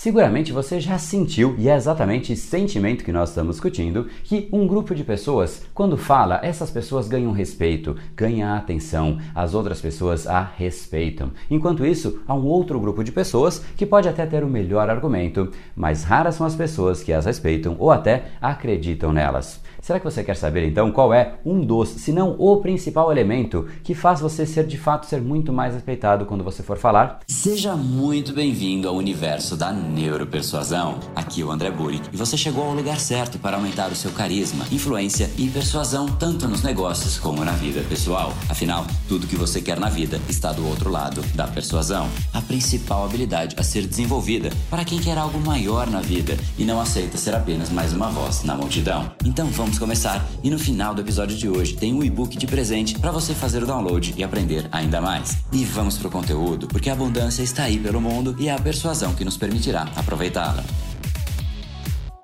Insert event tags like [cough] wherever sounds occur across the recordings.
Seguramente você já sentiu, e é exatamente esse sentimento que nós estamos discutindo, que um grupo de pessoas, quando fala, essas pessoas ganham respeito, ganham atenção, as outras pessoas a respeitam. Enquanto isso, há um outro grupo de pessoas que pode até ter o melhor argumento, mas raras são as pessoas que as respeitam ou até acreditam nelas. Será que você quer saber então qual é um dos, se não o principal elemento que faz você ser de fato ser muito mais respeitado quando você for falar? Seja muito bem-vindo ao universo da neuropersuasão. Aqui é o André Burick e você chegou ao lugar certo para aumentar o seu carisma, influência e persuasão tanto nos negócios como na vida pessoal. Afinal, tudo que você quer na vida está do outro lado da persuasão, a principal habilidade a ser desenvolvida para quem quer algo maior na vida e não aceita ser apenas mais uma voz na multidão. Então vamos vamos começar. E no final do episódio de hoje tem um e-book de presente para você fazer o download e aprender ainda mais. E vamos pro conteúdo, porque a abundância está aí pelo mundo e é a persuasão que nos permitirá aproveitá-la.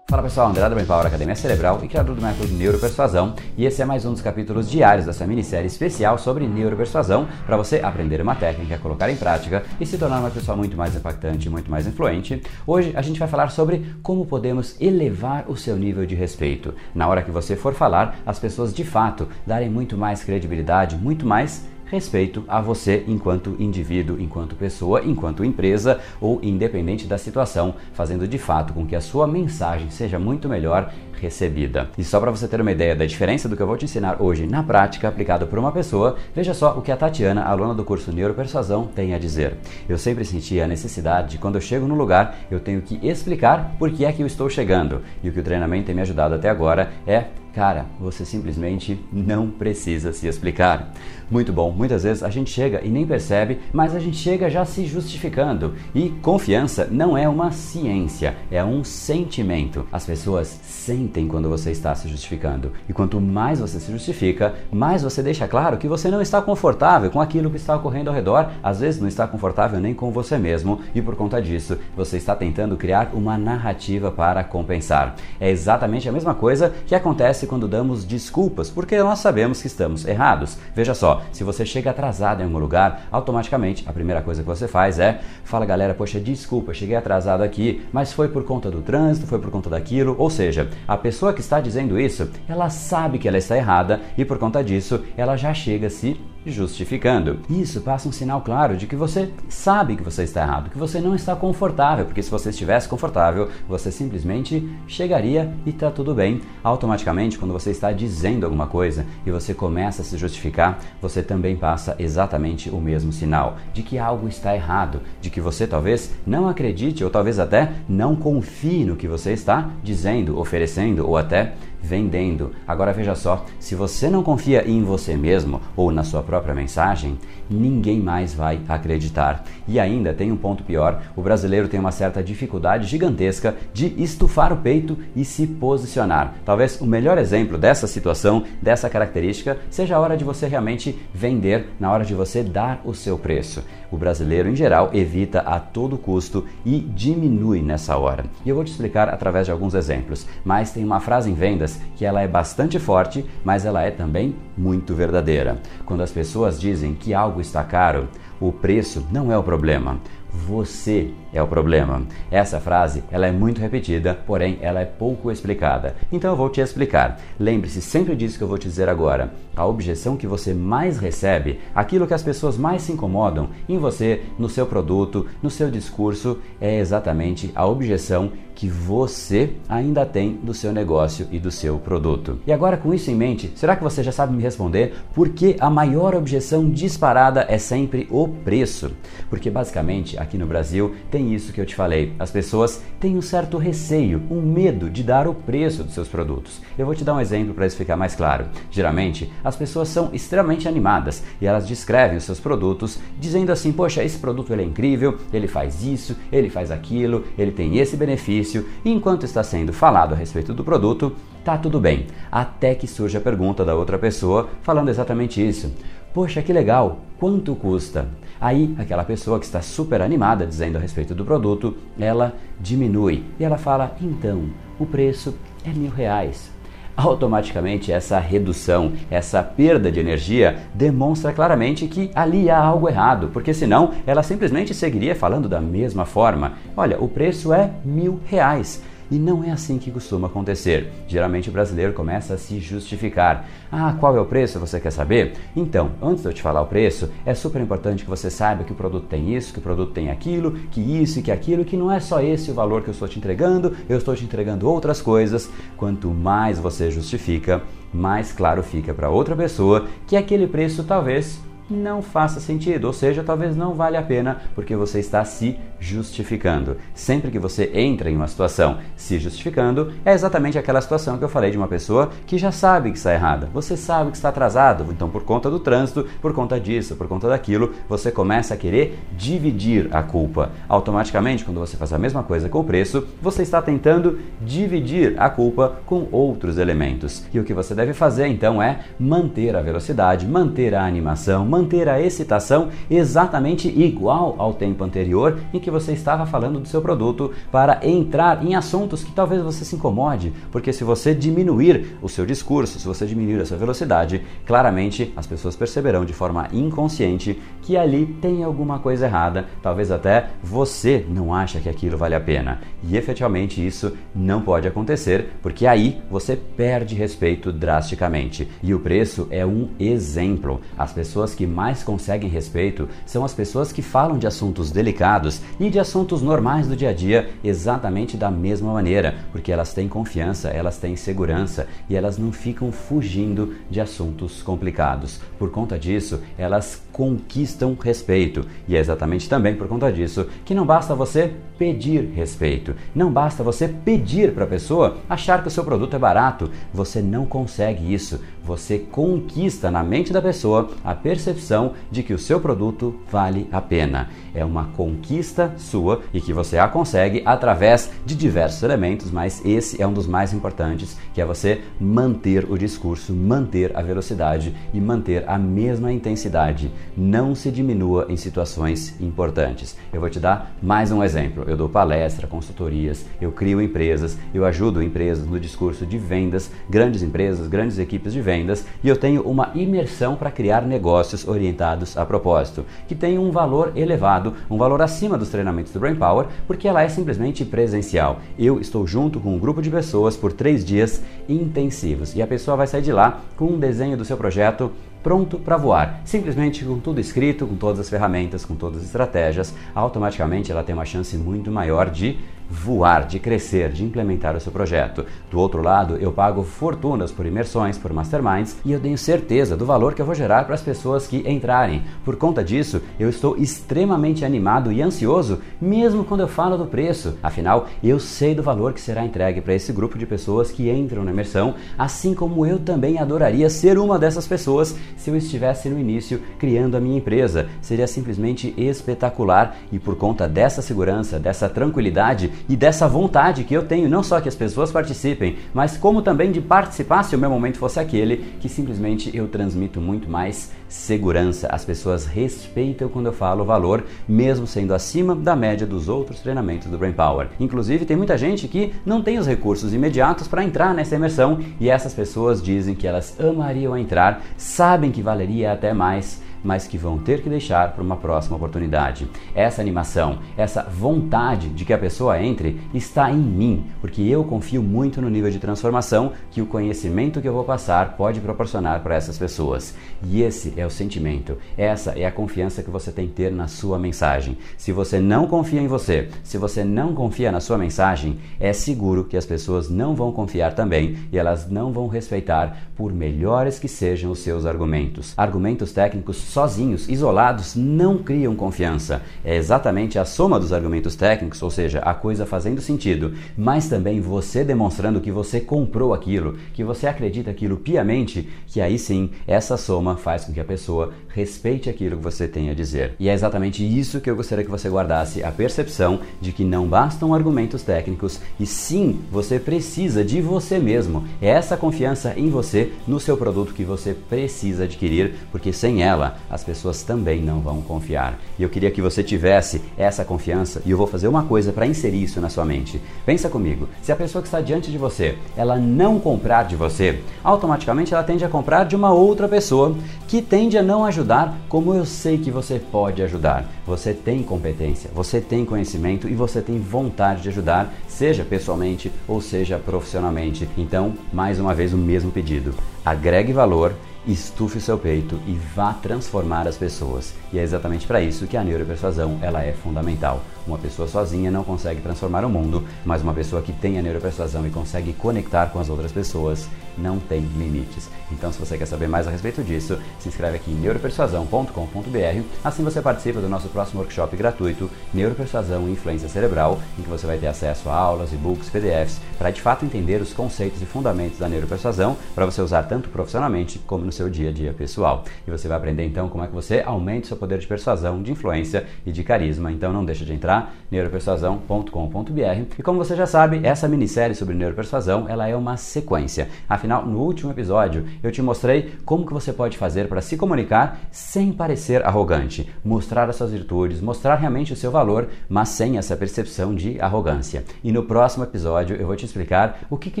Fala pessoal, André da Power Academia Cerebral e criador do método Neuropersuasão, e esse é mais um dos capítulos diários dessa minissérie especial sobre neuropersuasão para você aprender uma técnica, colocar em prática e se tornar uma pessoa muito mais impactante, muito mais influente. Hoje a gente vai falar sobre como podemos elevar o seu nível de respeito. Na hora que você for falar, as pessoas de fato darem muito mais credibilidade, muito mais respeito a você enquanto indivíduo, enquanto pessoa, enquanto empresa ou independente da situação, fazendo de fato com que a sua mensagem seja muito melhor recebida. E só para você ter uma ideia da diferença do que eu vou te ensinar hoje na prática, aplicado por uma pessoa, veja só o que a Tatiana, aluna do curso Neuropersuasão, tem a dizer. Eu sempre senti a necessidade de quando eu chego no lugar, eu tenho que explicar por que é que eu estou chegando. E o que o treinamento tem me ajudado até agora é Cara, você simplesmente não precisa se explicar. Muito bom, muitas vezes a gente chega e nem percebe, mas a gente chega já se justificando. E confiança não é uma ciência, é um sentimento. As pessoas sentem quando você está se justificando. E quanto mais você se justifica, mais você deixa claro que você não está confortável com aquilo que está ocorrendo ao redor, às vezes não está confortável nem com você mesmo, e por conta disso, você está tentando criar uma narrativa para compensar. É exatamente a mesma coisa que acontece quando damos desculpas, porque nós sabemos que estamos errados. Veja só, se você chega atrasado em algum lugar, automaticamente a primeira coisa que você faz é fala galera, poxa, desculpa, cheguei atrasado aqui, mas foi por conta do trânsito, foi por conta daquilo. Ou seja, a pessoa que está dizendo isso, ela sabe que ela está errada e por conta disso ela já chega se justificando. Isso passa um sinal claro de que você sabe que você está errado, que você não está confortável, porque se você estivesse confortável, você simplesmente chegaria e está tudo bem. Automaticamente, quando você está dizendo alguma coisa e você começa a se justificar, você também passa exatamente o mesmo sinal de que algo está errado, de que você talvez não acredite ou talvez até não confie no que você está dizendo, oferecendo ou até vendendo. Agora veja só, se você não confia em você mesmo ou na sua própria mensagem, ninguém mais vai acreditar. E ainda tem um ponto pior: o brasileiro tem uma certa dificuldade gigantesca de estufar o peito e se posicionar. Talvez o melhor exemplo dessa situação, dessa característica, seja a hora de você realmente vender, na hora de você dar o seu preço. O brasileiro, em geral, evita a todo custo e diminui nessa hora. E eu vou te explicar através de alguns exemplos. Mas tem uma frase em vendas que ela é bastante forte, mas ela é também muito verdadeira. Quando as pessoas dizem que algo está caro, o preço não é o problema. Você é o problema. Essa frase ela é muito repetida, porém ela é pouco explicada. Então eu vou te explicar. Lembre-se sempre disso que eu vou te dizer agora. A objeção que você mais recebe, aquilo que as pessoas mais se incomodam em você, no seu produto, no seu discurso, é exatamente a objeção que você ainda tem do seu negócio e do seu produto. E agora, com isso em mente, será que você já sabe me responder por que a maior objeção disparada é sempre o preço? Porque basicamente aqui no Brasil tem isso que eu te falei. As pessoas têm um certo receio, um medo de dar o preço dos seus produtos. Eu vou te dar um exemplo para isso ficar mais claro. Geralmente, as pessoas são extremamente animadas e elas descrevem os seus produtos dizendo assim: "Poxa, esse produto ele é incrível, ele faz isso, ele faz aquilo, ele tem esse benefício e enquanto está sendo falado a respeito do produto, tá tudo bem. Até que surge a pergunta da outra pessoa falando exatamente isso. Poxa, que legal, quanto custa? Aí, aquela pessoa que está super animada dizendo a respeito do produto, ela diminui e ela fala: então, o preço é mil reais. automaticamente essa redução, essa perda de energia demonstra claramente que ali há algo errado, porque senão ela simplesmente seguiria falando da mesma forma. Olha, o preço é mil reais. E não é assim que costuma acontecer. Geralmente o brasileiro começa a se justificar. Ah, qual é o preço? Você quer saber? Então, antes de eu te falar o preço, é super importante que você saiba que o produto tem isso, que o produto tem aquilo, que isso e que aquilo, que não é só esse o valor que eu estou te entregando, eu estou te entregando outras coisas. Quanto mais você justifica, mais claro fica para outra pessoa que aquele preço talvez não faça sentido, ou seja, talvez não vale a pena porque você está se justificando. Sempre que você entra em uma situação se justificando, é exatamente aquela situação que eu falei de uma pessoa que já sabe que está errada. Você sabe que está atrasado, então por conta do trânsito, por conta disso, por conta daquilo, você começa a querer dividir a culpa. Automaticamente, quando você faz a mesma coisa com o preço, você está tentando dividir a culpa com outros elementos. E o que você deve fazer então é manter a velocidade, manter a animação, manter a excitação exatamente igual ao tempo anterior em que você estava falando do seu produto para entrar em assuntos que talvez você se incomode, porque se você diminuir o seu discurso, se você diminuir a sua velocidade, claramente as pessoas perceberão de forma inconsciente que ali tem alguma coisa errada, talvez até você não acha que aquilo vale a pena. E efetivamente isso não pode acontecer, porque aí você perde respeito drasticamente. E o preço é um exemplo. As pessoas que mais conseguem respeito são as pessoas que falam de assuntos delicados e de assuntos normais do dia a dia exatamente da mesma maneira, porque elas têm confiança, elas têm segurança e elas não ficam fugindo de assuntos complicados. Por conta disso, elas conquistam respeito e é exatamente também por conta disso que não basta você pedir respeito, não basta você pedir para a pessoa achar que o seu produto é barato, você não consegue isso. Você conquista na mente da pessoa a percepção de que o seu produto vale a pena. É uma conquista sua e que você a consegue através de diversos elementos, mas esse é um dos mais importantes, que é você manter o discurso, manter a velocidade e manter a mesma intensidade. Não se diminua em situações importantes. Eu vou te dar mais um exemplo. Eu dou palestra, consultorias, eu crio empresas, eu ajudo empresas no discurso de vendas, grandes empresas, grandes equipes de vendas, e eu tenho uma imersão para criar negócios orientados a propósito, que tem um valor elevado, um valor acima dos treinamentos do Brain Power, porque ela é simplesmente presencial. Eu estou junto com um grupo de pessoas por três dias intensivos e a pessoa vai sair de lá com um desenho do seu projeto pronto para voar. Simplesmente com tudo escrito, com todas as ferramentas, com todas as estratégias, automaticamente ela tem uma chance muito maior de voar, de crescer, de implementar o seu projeto. Do outro lado, eu pago fortunas por imersões, por masterminds e eu tenho certeza do valor que eu vou gerar para as pessoas que entrarem. Por conta disso, eu estou extremamente animado e ansioso, mesmo quando eu falo do preço. Afinal, eu sei do valor que será entregue para esse grupo de pessoas que entram na imersão, assim como eu também adoraria ser uma dessas pessoas se eu estivesse no início criando a minha empresa. Seria simplesmente espetacular e por conta dessa segurança, dessa tranquilidade, e dessa vontade que eu tenho, não só que as pessoas participem, mas como também de participar se o meu momento fosse aquele, que simplesmente eu transmito muito mais segurança. As pessoas respeitam quando eu falo o valor, mesmo sendo acima da média dos outros treinamentos do Brain Power. Inclusive, tem muita gente que não tem os recursos imediatos para entrar nessa imersão e essas pessoas dizem que elas amariam entrar, sabem que valeria até mais mas que vão ter que deixar para uma próxima oportunidade. Essa animação, essa vontade de que a pessoa entre está em mim, porque eu confio muito no nível de transformação que o conhecimento que eu vou passar pode proporcionar para essas pessoas. E esse é o sentimento, essa é a confiança que você tem que ter na sua mensagem. Se você não confia em você, se você não confia na sua mensagem, é seguro que as pessoas não vão confiar também e elas não vão respeitar por melhores que sejam os seus argumentos. Argumentos técnicos sozinhos, isolados, não criam confiança. É exatamente a soma dos argumentos técnicos, ou seja, a coisa fazendo sentido, mas também você demonstrando que você comprou aquilo, que você acredita aquilo piamente, que aí sim essa soma faz com que a pessoa respeite aquilo que você tem a dizer. E é exatamente isso que eu gostaria que você guardasse: a percepção de que não bastam argumentos técnicos e sim você precisa de você mesmo. É essa confiança em você, no seu produto que você precisa adquirir, porque sem ela as pessoas também não vão confiar. E eu queria que você tivesse essa confiança e eu vou fazer uma coisa para inserir isso na sua mente. Pensa comigo, se a pessoa que está diante de você, ela não comprar de você, automaticamente ela tende a comprar de uma outra pessoa que tende a não ajudar como eu sei que você pode ajudar. Você tem competência, você tem conhecimento e você tem vontade de ajudar, seja pessoalmente ou seja profissionalmente. Então, mais uma vez o mesmo pedido. Agregue valor estufe o seu peito e vá transformar as pessoas. E é exatamente para isso que a neuropersuasão ela é fundamental. Uma pessoa sozinha não consegue transformar o mundo, mas uma pessoa que tem a neuropersuasão e consegue conectar com as outras pessoas não tem limites. Então, se você quer saber mais a respeito disso, se inscreve aqui em neuropersuasão.com.br. Assim você participa do nosso próximo workshop gratuito, Neuropersuasão e Influência Cerebral, em que você vai ter acesso a aulas, e-books, PDFs, para de fato entender os conceitos e fundamentos da neuropersuasão, para você usar tanto profissionalmente como no seu dia a dia pessoal. E você vai aprender então como é que você aumenta o seu poder de persuasão, de influência e de carisma. Então não deixa de entrar neuropersuasão.com.br. E como você já sabe, essa minissérie sobre neuropersuasão, ela é uma sequência. Afinal, no último episódio, eu te mostrei como que você pode fazer para se comunicar sem parecer arrogante, mostrar as suas virtudes, mostrar realmente o seu valor, mas sem essa percepção de arrogância. E no próximo episódio eu vou te explicar o que, que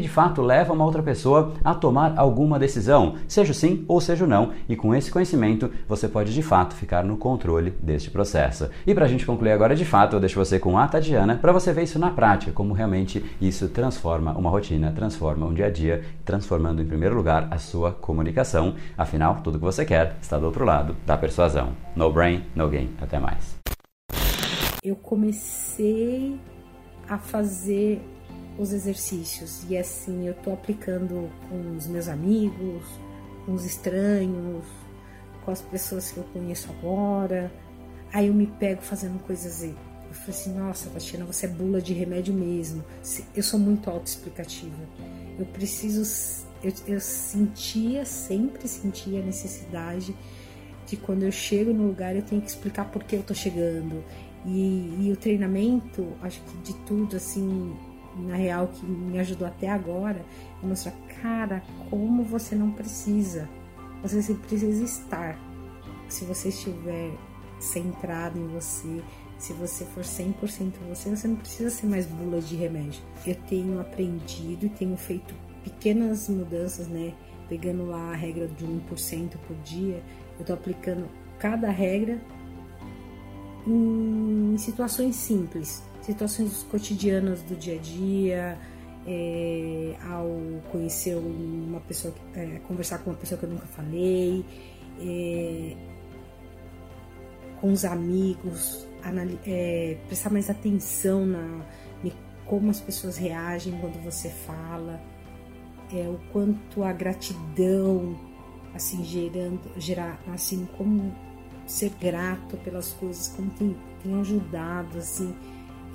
de fato leva uma outra pessoa a tomar alguma decisão, seja sim ou seja não, e com esse conhecimento você pode de fato ficar no controle deste processo. E para a gente concluir agora de fato, eu deixo você com a Tatiana para você ver isso na prática, como realmente isso transforma uma rotina, transforma um dia a dia, transformando em primeiro lugar a sua comunicação. Afinal, tudo que você quer está do outro lado da persuasão. No brain, no gain. Até mais. Eu comecei a fazer os exercícios e assim eu tô aplicando com os meus amigos, com os estranhos, com as pessoas que eu conheço agora. Aí eu me pego fazendo coisas falei assim, nossa, Tatiana, você é bula de remédio mesmo. Eu sou muito autoexplicativa. Eu preciso. Eu, eu sentia, sempre sentia a necessidade de quando eu chego no lugar eu tenho que explicar por que eu tô chegando. E, e o treinamento, acho que de tudo, assim, na real, que me ajudou até agora, é mostrar cara, como você não precisa. Você precisa estar. Se você estiver centrado em você, se você for 100% você, você não precisa ser mais bula de remédio. Eu tenho aprendido e tenho feito pequenas mudanças, né? Pegando lá a regra de 1% por dia, eu tô aplicando cada regra em situações simples, situações cotidianas do dia a dia, é, ao conhecer uma pessoa, é, conversar com uma pessoa que eu nunca falei, é, com os amigos, é, prestar mais atenção na em como as pessoas reagem quando você fala, é, o quanto a gratidão, assim, gerando, gerar, assim, como ser grato pelas coisas, como tem, tem ajudado, assim,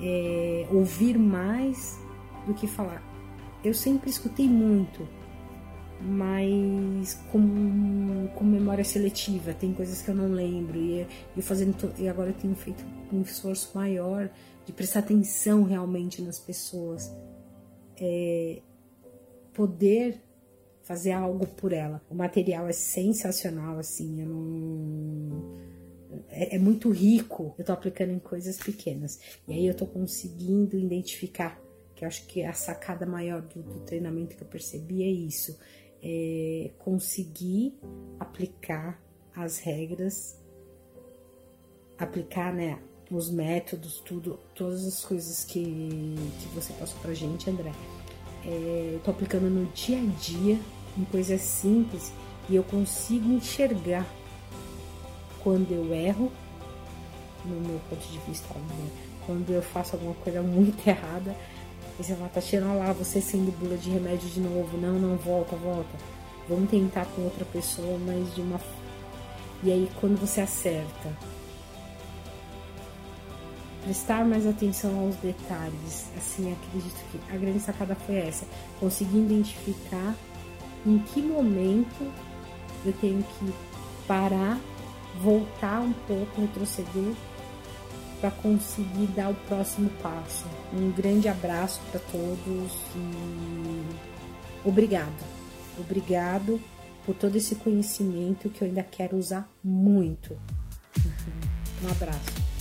é, ouvir mais do que falar. Eu sempre escutei muito, mas com, com memória seletiva, tem coisas que eu não lembro. E eu fazendo e agora eu tenho feito um esforço maior de prestar atenção realmente nas pessoas, é, poder fazer algo por ela. O material é sensacional, assim, eu não é, é, muito rico. Eu tô aplicando em coisas pequenas. E aí eu tô conseguindo identificar que eu acho que a sacada maior do, do treinamento que eu percebi é isso, é conseguir aplicar as regras, aplicar, né, os métodos, tudo, todas as coisas que, que você passou pra gente, André. É, eu tô aplicando no dia a dia, em coisas simples, e eu consigo enxergar quando eu erro, no meu ponto de vista, né? quando eu faço alguma coisa muito [laughs] errada, e você fala, Tatiana, lá, você sendo bula de remédio de novo. Não, não, volta, volta. Vamos tentar com outra pessoa, mas de uma. E aí, quando você acerta, prestar mais atenção aos detalhes. Assim, acredito que a grande sacada foi essa: conseguir identificar em que momento eu tenho que parar, voltar um pouco, retroceder para conseguir dar o próximo passo. Um grande abraço para todos e obrigado. Obrigado por todo esse conhecimento que eu ainda quero usar muito. [laughs] Um abraço.